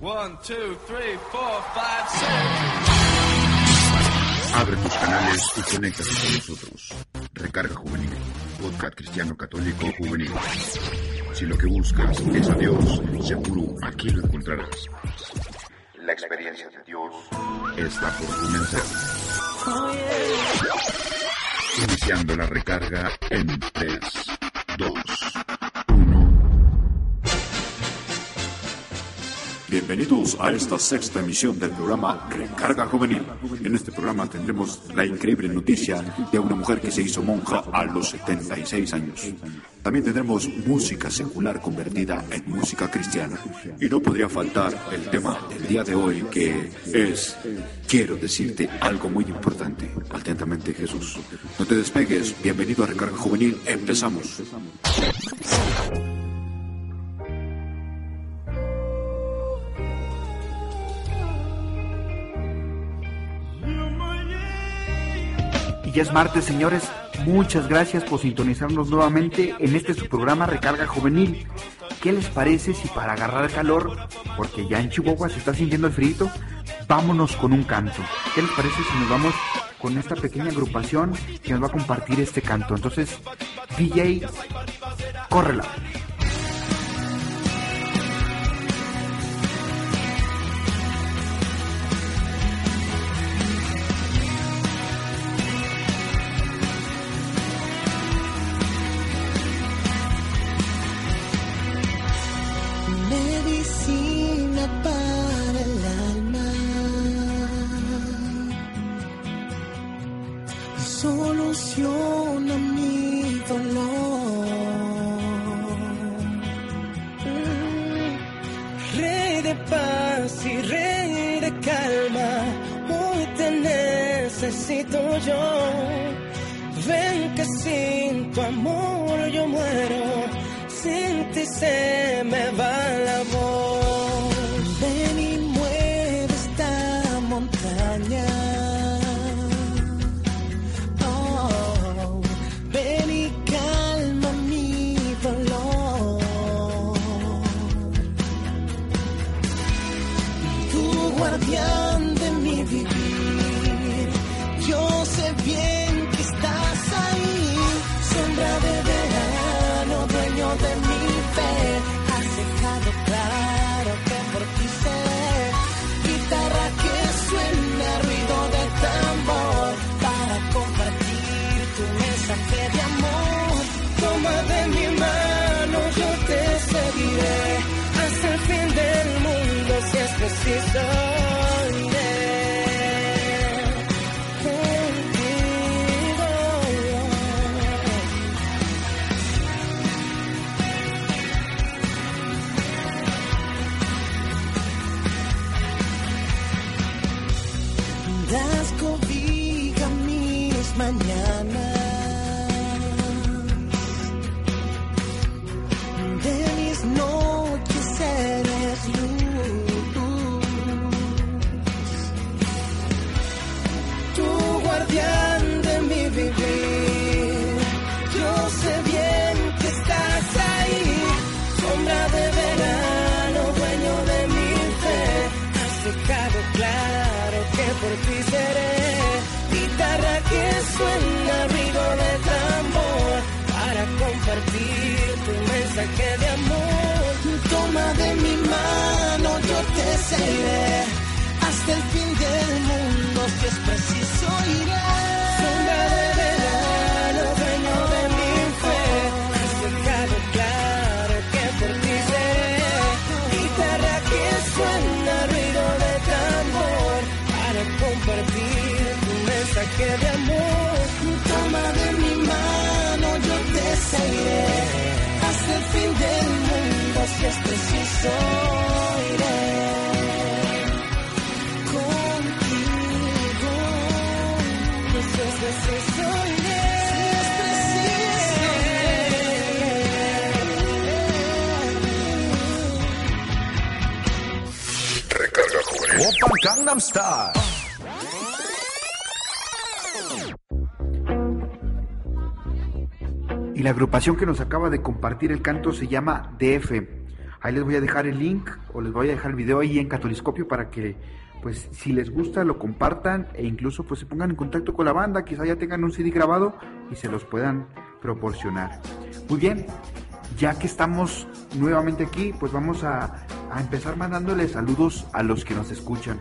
One, two, three, four, five, six. Abre tus canales y conéctate con nosotros. Recarga Juvenil, podcast cristiano católico juvenil. Si lo que buscas es a Dios, seguro aquí lo encontrarás. La experiencia de Dios está por comenzar. Iniciando la recarga en 3, 2, Bienvenidos a esta sexta emisión del programa Recarga Juvenil. En este programa tendremos la increíble noticia de una mujer que se hizo monja a los 76 años. También tendremos música secular convertida en música cristiana. Y no podría faltar el tema del día de hoy que es Quiero decirte algo muy importante. Atentamente Jesús. No te despegues. Bienvenido a Recarga Juvenil. Empezamos. Es martes, señores. Muchas gracias por sintonizarnos nuevamente en este su programa Recarga Juvenil. ¿Qué les parece si para agarrar calor, porque ya en Chihuahua se está sintiendo el frío, vámonos con un canto? ¿Qué les parece si nos vamos con esta pequeña agrupación que nos va a compartir este canto? Entonces, DJ, córrela. De paz y rey de calma, hoy te necesito yo. Ven que sin tu amor yo muero, sin ti se me va la preciso. Es preciso iré. Contigo. Preciso soñé. Recarga juvenil. Open Gangnam Style. Y la agrupación que nos acaba de compartir el canto se llama DF. Ahí les voy a dejar el link o les voy a dejar el video ahí en Catoliscopio para que pues si les gusta lo compartan e incluso pues se pongan en contacto con la banda, quizá ya tengan un CD grabado y se los puedan proporcionar. Muy bien, ya que estamos nuevamente aquí, pues vamos a, a empezar mandándoles saludos a los que nos escuchan.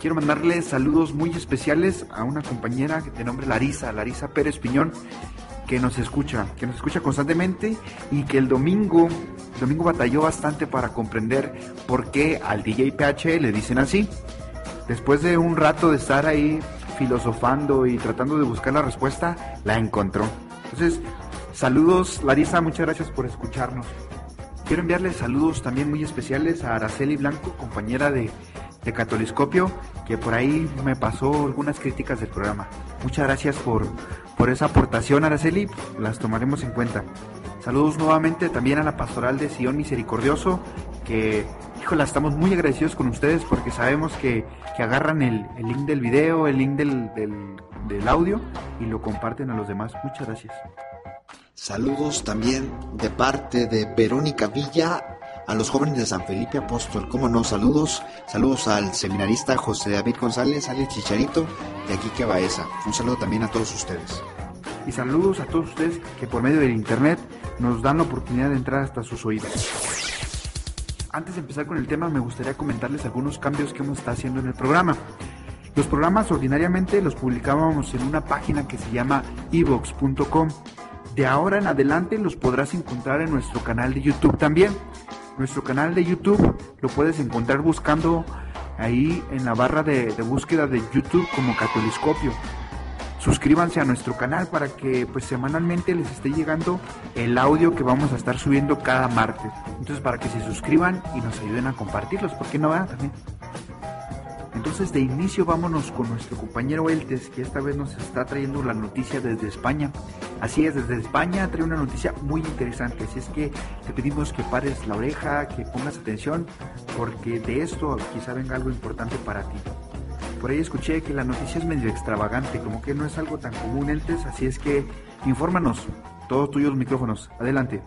Quiero mandarles saludos muy especiales a una compañera de nombre Larisa, Larisa Pérez Piñón, que nos escucha, que nos escucha constantemente y que el domingo, domingo batalló bastante para comprender por qué al DJ PH le dicen así. Después de un rato de estar ahí filosofando y tratando de buscar la respuesta, la encontró. Entonces, saludos Larisa, muchas gracias por escucharnos. Quiero enviarles saludos también muy especiales a Araceli Blanco, compañera de, de Catoliscopio, que por ahí me pasó algunas críticas del programa. Muchas gracias por, por esa aportación, Araceli, las tomaremos en cuenta. Saludos nuevamente también a la pastoral de Sion Misericordioso, que, híjole, estamos muy agradecidos con ustedes porque sabemos que, que agarran el, el link del video, el link del, del, del audio y lo comparten a los demás. Muchas gracias. Saludos también de parte de Verónica Villa a los jóvenes de San Felipe Apóstol. ¿Cómo no? Saludos. Saludos al seminarista José David González, alias Chicharito, de Aquique Baeza. Un saludo también a todos ustedes. Y saludos a todos ustedes que por medio del internet nos dan la oportunidad de entrar hasta sus oídos. Antes de empezar con el tema, me gustaría comentarles algunos cambios que hemos estado haciendo en el programa. Los programas ordinariamente los publicábamos en una página que se llama evox.com. De ahora en adelante los podrás encontrar en nuestro canal de YouTube también. Nuestro canal de YouTube lo puedes encontrar buscando ahí en la barra de, de búsqueda de YouTube como Catoliscopio. Suscríbanse a nuestro canal para que pues semanalmente les esté llegando el audio que vamos a estar subiendo cada martes. Entonces para que se suscriban y nos ayuden a compartirlos, ¿por qué no? Ah, También. Entonces de inicio vámonos con nuestro compañero Eltes, que esta vez nos está trayendo la noticia desde España. Así es, desde España trae una noticia muy interesante, así es que te pedimos que pares la oreja, que pongas atención, porque de esto quizá venga algo importante para ti. Por ahí escuché que la noticia es medio extravagante, como que no es algo tan común, Eltes, así es que infórmanos, todos tuyos micrófonos, adelante.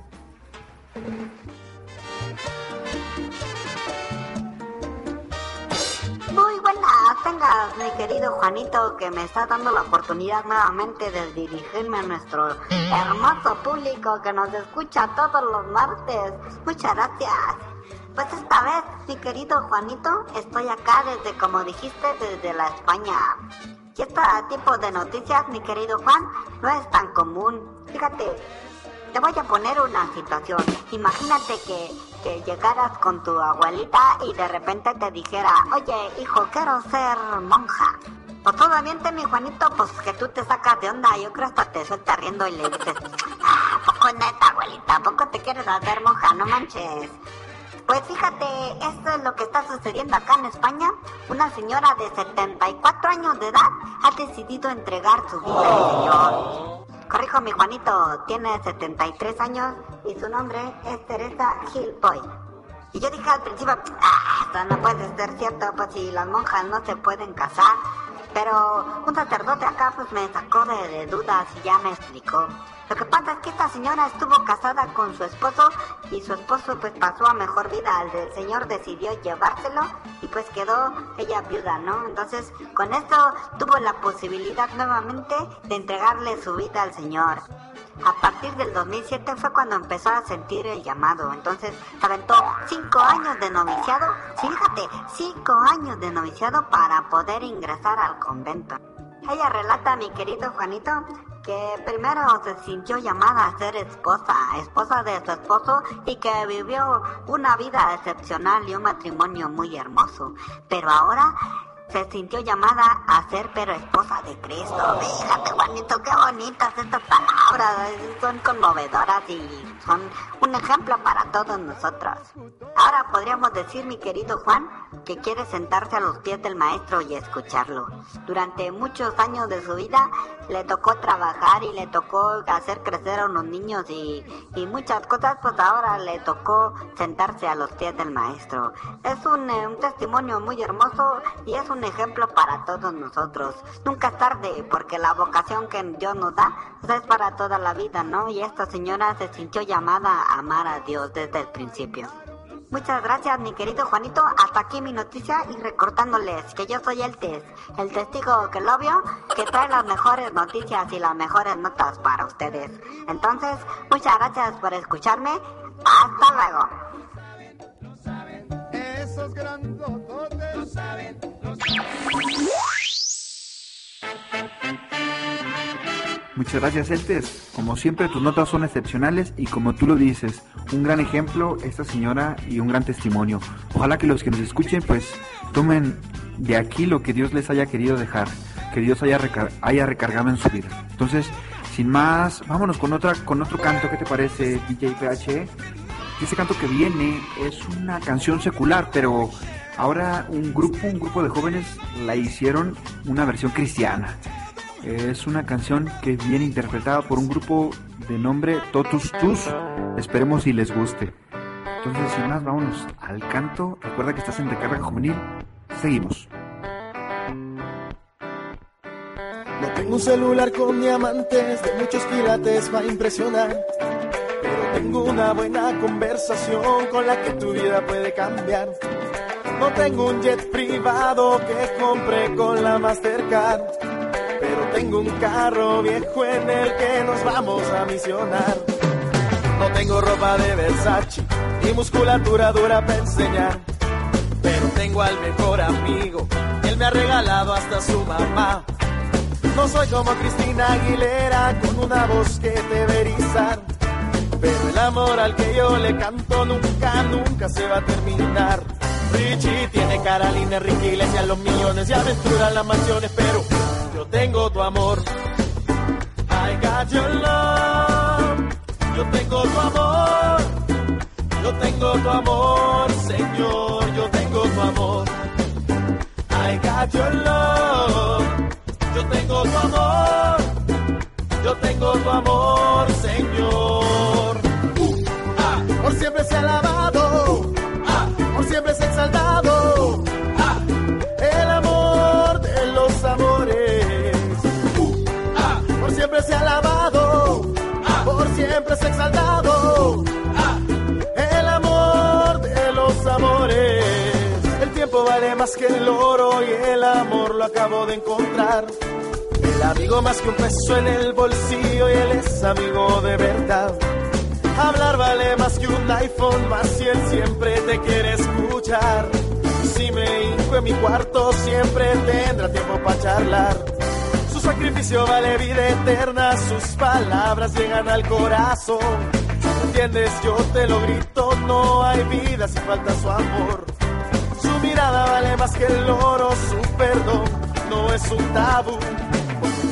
Muy buenas, tengas mi querido Juanito que me está dando la oportunidad nuevamente de dirigirme a nuestro hermoso público que nos escucha todos los martes. Muchas gracias. Pues esta vez, mi querido Juanito, estoy acá desde, como dijiste, desde la España. Y este tipo de noticias, mi querido Juan, no es tan común. Fíjate, te voy a poner una situación. Imagínate que, que llegaras con tu abuelita y de repente te dijera, oye, hijo, quiero ser monja. Pues obviamente, mi Juanito, pues que tú te sacas de onda. Yo creo hasta te suelta riendo y le dices, ah, ¿a poco neta, abuelita? ¿A poco te quieres hacer monja? No manches. Pues fíjate, esto es lo que está sucediendo acá en España. Una señora de 74 años de edad ha decidido entregar su vida al Señor. Corrijo, mi Juanito, tiene 73 años y su nombre es Teresa Gilboy. Y yo dije al principio, ah, esto no puede ser cierto, pues si las monjas no se pueden casar. Pero un sacerdote acá pues me sacó de, de dudas y ya me explicó. Lo que pasa es que esta señora estuvo casada con su esposo y su esposo pues pasó a mejor vida. El señor decidió llevárselo y pues quedó ella viuda, ¿no? Entonces con esto tuvo la posibilidad nuevamente de entregarle su vida al señor. A partir del 2007 fue cuando empezó a sentir el llamado. Entonces aventó cinco años de noviciado. Sí, fíjate, cinco años de noviciado para poder ingresar al convento. Ella relata, mi querido Juanito, que primero se sintió llamada a ser esposa, esposa de su esposo y que vivió una vida excepcional y un matrimonio muy hermoso. Pero ahora se sintió llamada a ser pero esposa de Cristo. Fíjate, Juanito, qué bonitas estas palabras. Son conmovedoras y son un ejemplo para todos nosotros. Ahora podríamos decir, mi querido Juan, que quiere sentarse a los pies del maestro y escucharlo. Durante muchos años de su vida le tocó trabajar y le tocó hacer crecer a unos niños y, y muchas cosas, pues ahora le tocó sentarse a los pies del maestro. Es un, eh, un testimonio muy hermoso y es un ejemplo para todos nosotros. Nunca es tarde porque la vocación que Dios nos da pues, es para toda la vida, ¿no? Y esta señora se sintió llamada a amar a Dios desde el principio. Muchas gracias, mi querido Juanito. Hasta aquí mi noticia y recordándoles que yo soy el test, el testigo que lo vio, que trae las mejores noticias y las mejores notas para ustedes. Entonces, muchas gracias por escucharme. Hasta luego. Muchas gracias, Eltes. Como siempre, tus notas son excepcionales y como tú lo dices, un gran ejemplo esta señora y un gran testimonio. Ojalá que los que nos escuchen, pues, tomen de aquí lo que Dios les haya querido dejar, que Dios haya, haya recargado en su vida. Entonces, sin más, vámonos con otra, con otro canto. ¿Qué te parece, DJ PH? Ese canto que viene es una canción secular, pero ahora un grupo, un grupo de jóvenes la hicieron una versión cristiana. Es una canción que viene interpretada por un grupo de nombre Totus Tus. Esperemos si les guste. Entonces, sin más, vámonos al canto. Recuerda que estás en Recarga Juvenil. Seguimos. No tengo un celular con diamantes de muchos quilates va a impresionar. Pero tengo una buena conversación con la que tu vida puede cambiar. No tengo un jet privado que compré con la Mastercard. Pero tengo un carro viejo en el que nos vamos a misionar. No tengo ropa de Versace ni musculatura dura para enseñar. Pero tengo al mejor amigo, él me ha regalado hasta su mamá. No soy como Cristina Aguilera con una voz que te debe erizar. Pero el amor al que yo le canto nunca, nunca se va a terminar. Richie tiene Carolina, Ricky Iglesias, los millones y aventuras, las mansiones, pero yo tengo tu amor. I got your love. Yo tengo tu amor. Yo tengo tu amor, Señor. Yo tengo tu amor. I got your love. Yo tengo tu amor. Yo tengo tu amor, Señor. Uh, ah, por siempre se ha alabado. Ha exaltado. Ah, el amor de los amores. Uh, ah, por siempre se ha alabado. Ah, por siempre se ha exaltado. El amor de los amores. El tiempo vale más que el oro y el amor lo acabo de encontrar. El amigo más que un peso en el bolsillo y él es amigo de verdad. Hablar vale más que un iPhone, más si él siempre te quiere escuchar. Si me hinco en mi cuarto, siempre tendrá tiempo para charlar. Su sacrificio vale vida eterna, sus palabras llegan al corazón. ¿Entiendes? Yo te lo grito, no hay vida si falta su amor. Su mirada vale más que el oro, su perdón no es un tabú.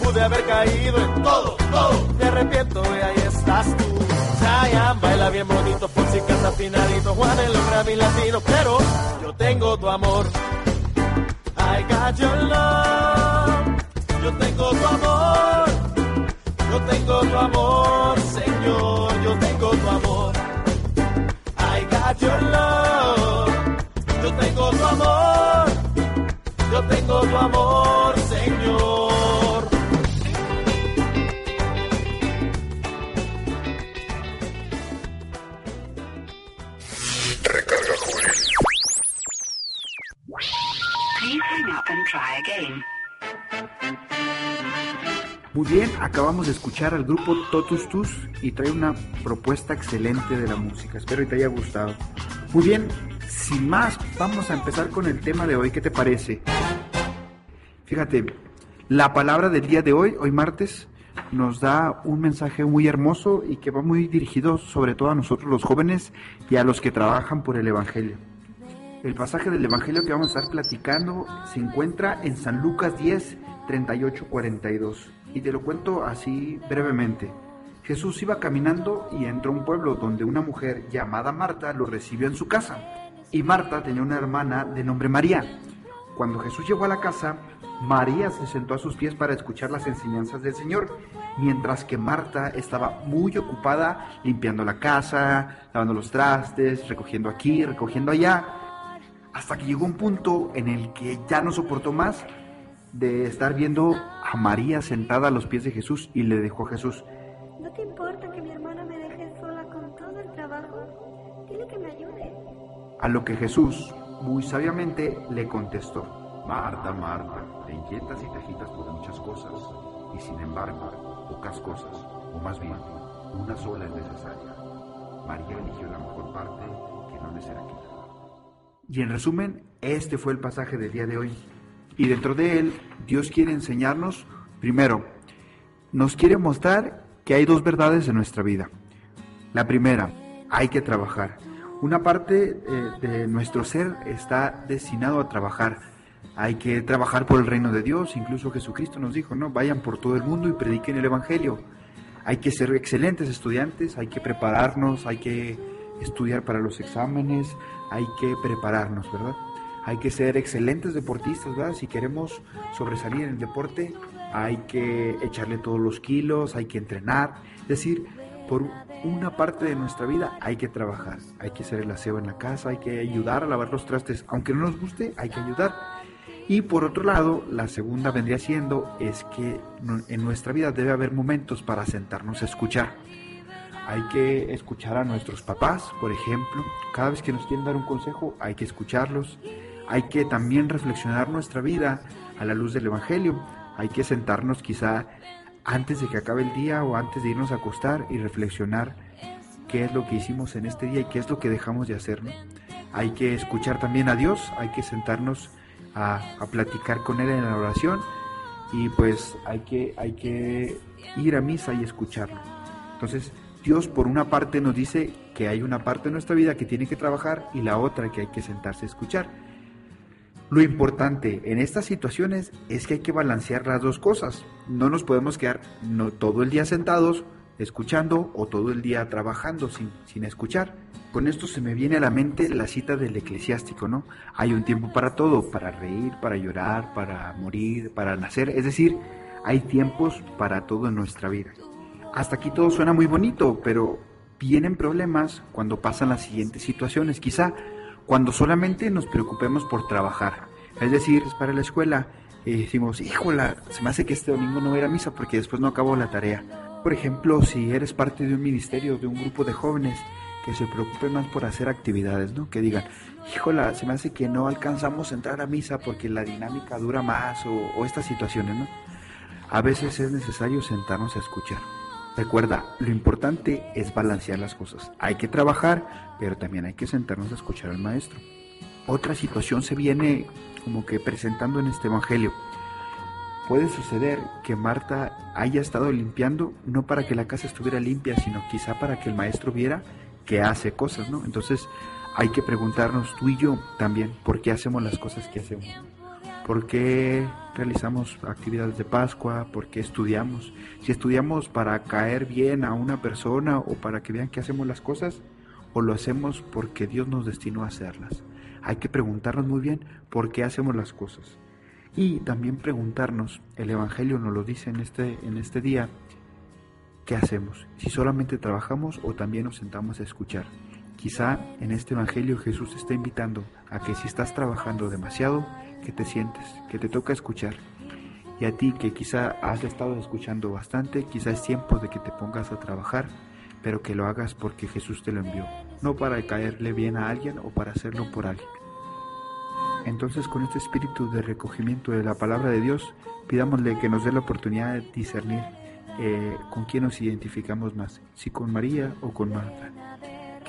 Pude haber caído en todo, todo. Me arrepiento y ahí estás tú. Baila bien bonito, Foxy canta afinadito, Juan los Grammy latinos, pero yo tengo tu amor. I got your love. Yo tengo tu amor. Yo tengo tu amor, Señor. Yo tengo tu amor. I got your love. Yo tengo tu amor. Yo tengo tu amor, Muy bien, acabamos de escuchar al grupo Totus Tus y trae una propuesta excelente de la música. Espero que te haya gustado. Muy bien, sin más, vamos a empezar con el tema de hoy. ¿Qué te parece? Fíjate, la palabra del día de hoy, hoy martes, nos da un mensaje muy hermoso y que va muy dirigido sobre todo a nosotros los jóvenes y a los que trabajan por el Evangelio. El pasaje del Evangelio que vamos a estar platicando se encuentra en San Lucas 10, 38, 42. Y te lo cuento así brevemente. Jesús iba caminando y entró a un pueblo donde una mujer llamada Marta lo recibió en su casa. Y Marta tenía una hermana de nombre María. Cuando Jesús llegó a la casa, María se sentó a sus pies para escuchar las enseñanzas del Señor, mientras que Marta estaba muy ocupada limpiando la casa, lavando los trastes, recogiendo aquí, recogiendo allá, hasta que llegó un punto en el que ya no soportó más de estar viendo a María sentada a los pies de Jesús y le dejó a Jesús, ¿No te importa que mi hermana me deje sola con todo el trabajo? Dile que me ayude. a lo que Jesús, muy sabiamente, le contestó, Marta, Marta, te inquietas y te agitas por muchas cosas, y sin embargo, pocas cosas, o más bien, una sola es necesaria. María eligió la mejor parte que no le será quitada. Y en resumen, este fue el pasaje del día de hoy. Y dentro de él, Dios quiere enseñarnos, primero, nos quiere mostrar que hay dos verdades en nuestra vida. La primera, hay que trabajar. Una parte eh, de nuestro ser está destinado a trabajar. Hay que trabajar por el reino de Dios. Incluso Jesucristo nos dijo, no, vayan por todo el mundo y prediquen el Evangelio. Hay que ser excelentes estudiantes, hay que prepararnos, hay que estudiar para los exámenes, hay que prepararnos, ¿verdad? Hay que ser excelentes deportistas, ¿verdad? Si queremos sobresalir en el deporte, hay que echarle todos los kilos, hay que entrenar. Es decir, por una parte de nuestra vida hay que trabajar, hay que hacer el aseo en la casa, hay que ayudar a lavar los trastes, aunque no nos guste, hay que ayudar. Y por otro lado, la segunda vendría siendo es que en nuestra vida debe haber momentos para sentarnos a escuchar. Hay que escuchar a nuestros papás, por ejemplo. Cada vez que nos quieren dar un consejo, hay que escucharlos. Hay que también reflexionar nuestra vida a la luz del Evangelio. Hay que sentarnos quizá antes de que acabe el día o antes de irnos a acostar y reflexionar qué es lo que hicimos en este día y qué es lo que dejamos de hacer. Hay que escuchar también a Dios, hay que sentarnos a, a platicar con Él en la oración y pues hay que, hay que ir a misa y escucharlo. Entonces, Dios por una parte nos dice que hay una parte de nuestra vida que tiene que trabajar y la otra que hay que sentarse a escuchar. Lo importante en estas situaciones es que hay que balancear las dos cosas. No nos podemos quedar no, todo el día sentados escuchando o todo el día trabajando sin, sin escuchar. Con esto se me viene a la mente la cita del eclesiástico, ¿no? Hay un tiempo para todo, para reír, para llorar, para morir, para nacer. Es decir, hay tiempos para todo en nuestra vida. Hasta aquí todo suena muy bonito, pero vienen problemas cuando pasan las siguientes situaciones. Quizá cuando solamente nos preocupemos por trabajar. Es decir, es para la escuela y decimos, híjola, se me hace que este domingo no voy a ir a misa porque después no acabo la tarea. Por ejemplo, si eres parte de un ministerio, de un grupo de jóvenes, que se preocupen más por hacer actividades, ¿no? Que digan, híjola, se me hace que no alcanzamos a entrar a misa porque la dinámica dura más o, o estas situaciones, ¿no? A veces es necesario sentarnos a escuchar. Recuerda, lo importante es balancear las cosas. Hay que trabajar, pero también hay que sentarnos a escuchar al maestro. Otra situación se viene como que presentando en este evangelio. Puede suceder que Marta haya estado limpiando no para que la casa estuviera limpia, sino quizá para que el maestro viera que hace cosas, ¿no? Entonces hay que preguntarnos tú y yo también por qué hacemos las cosas que hacemos. ¿Por qué realizamos actividades de Pascua? ¿Por qué estudiamos? Si estudiamos para caer bien a una persona o para que vean que hacemos las cosas, o lo hacemos porque Dios nos destinó a hacerlas. Hay que preguntarnos muy bien por qué hacemos las cosas. Y también preguntarnos, el Evangelio nos lo dice en este, en este día, ¿qué hacemos? Si solamente trabajamos o también nos sentamos a escuchar. Quizá en este Evangelio Jesús está invitando a que si estás trabajando demasiado, que te sientes, que te toca escuchar. Y a ti que quizá has estado escuchando bastante, quizá es tiempo de que te pongas a trabajar, pero que lo hagas porque Jesús te lo envió, no para caerle bien a alguien o para hacerlo por alguien. Entonces con este espíritu de recogimiento de la palabra de Dios, pidámosle que nos dé la oportunidad de discernir eh, con quién nos identificamos más, si con María o con Marta.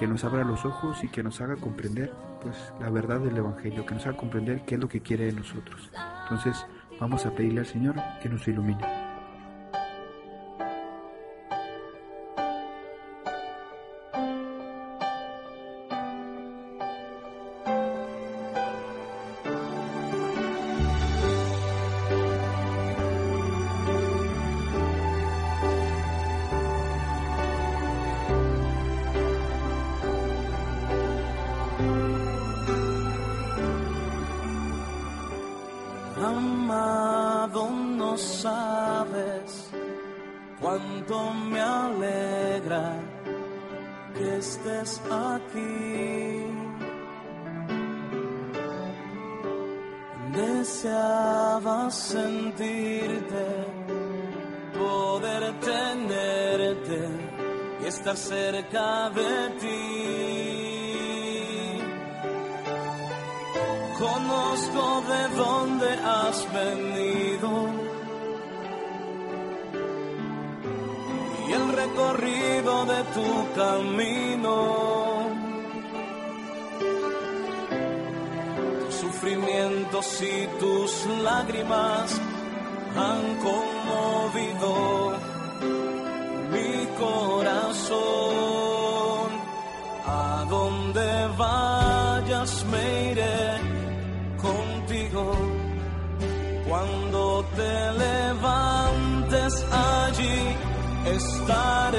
Que nos abra los ojos y que nos haga comprender pues la verdad del Evangelio, que nos haga comprender qué es lo que quiere de nosotros. Entonces vamos a pedirle al Señor que nos ilumine. Me alegra que estés aquí. Deseaba sentirte, poder tenerte y estar cerca de ti. Conozco de dónde has venido recorrido de tu camino. Tus sufrimientos y tus lágrimas han conmovido mi corazón. A donde vayas me iré estaré.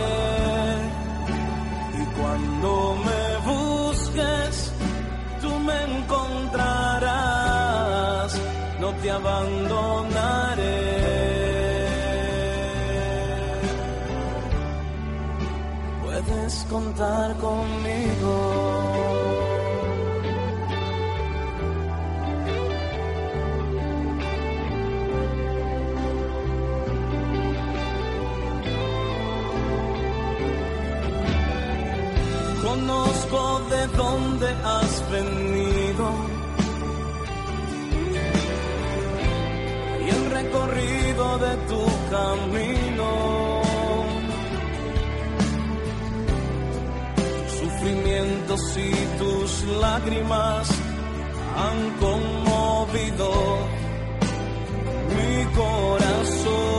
Y cuando me busques, tú me encontrarás. No te abandonaré. Puedes contar conmigo. Venido y el recorrido de tu camino. Tus sufrimientos y tus lágrimas han conmovido mi corazón.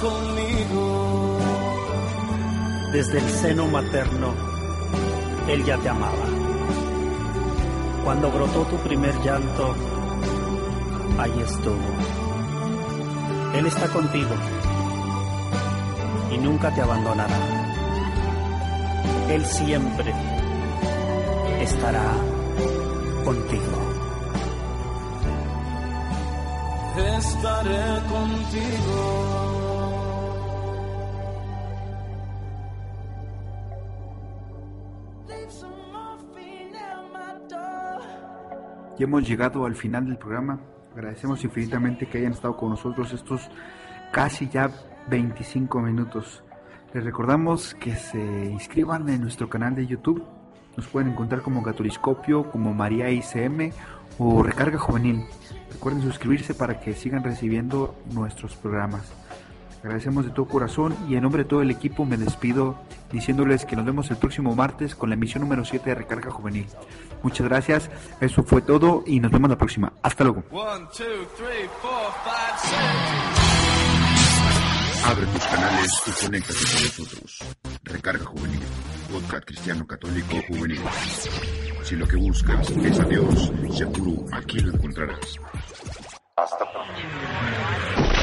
Conmigo. Desde el seno materno, Él ya te amaba. Cuando brotó tu primer llanto, ahí estuvo. Él está contigo y nunca te abandonará. Él siempre estará contigo. Estaré contigo. Ya hemos llegado al final del programa. Agradecemos infinitamente que hayan estado con nosotros estos casi ya 25 minutos. Les recordamos que se inscriban en nuestro canal de YouTube Nos pueden encontrar como Catoliscopio, como María ICM o Recarga Juvenil. Recuerden suscribirse para que sigan recibiendo nuestros programas. Agradecemos de todo corazón y en nombre de todo el equipo me despido diciéndoles que nos vemos el próximo martes con la emisión número 7 de Recarga Juvenil. Muchas gracias, eso fue todo y nos vemos la próxima. Hasta luego. One, two, three, four, five. Abre tus canales y conéctate con nosotros. Recarga Juvenil, podcast cristiano católico juvenil. Si lo que buscas es a Dios, seguro aquí lo encontrarás. Hasta pronto.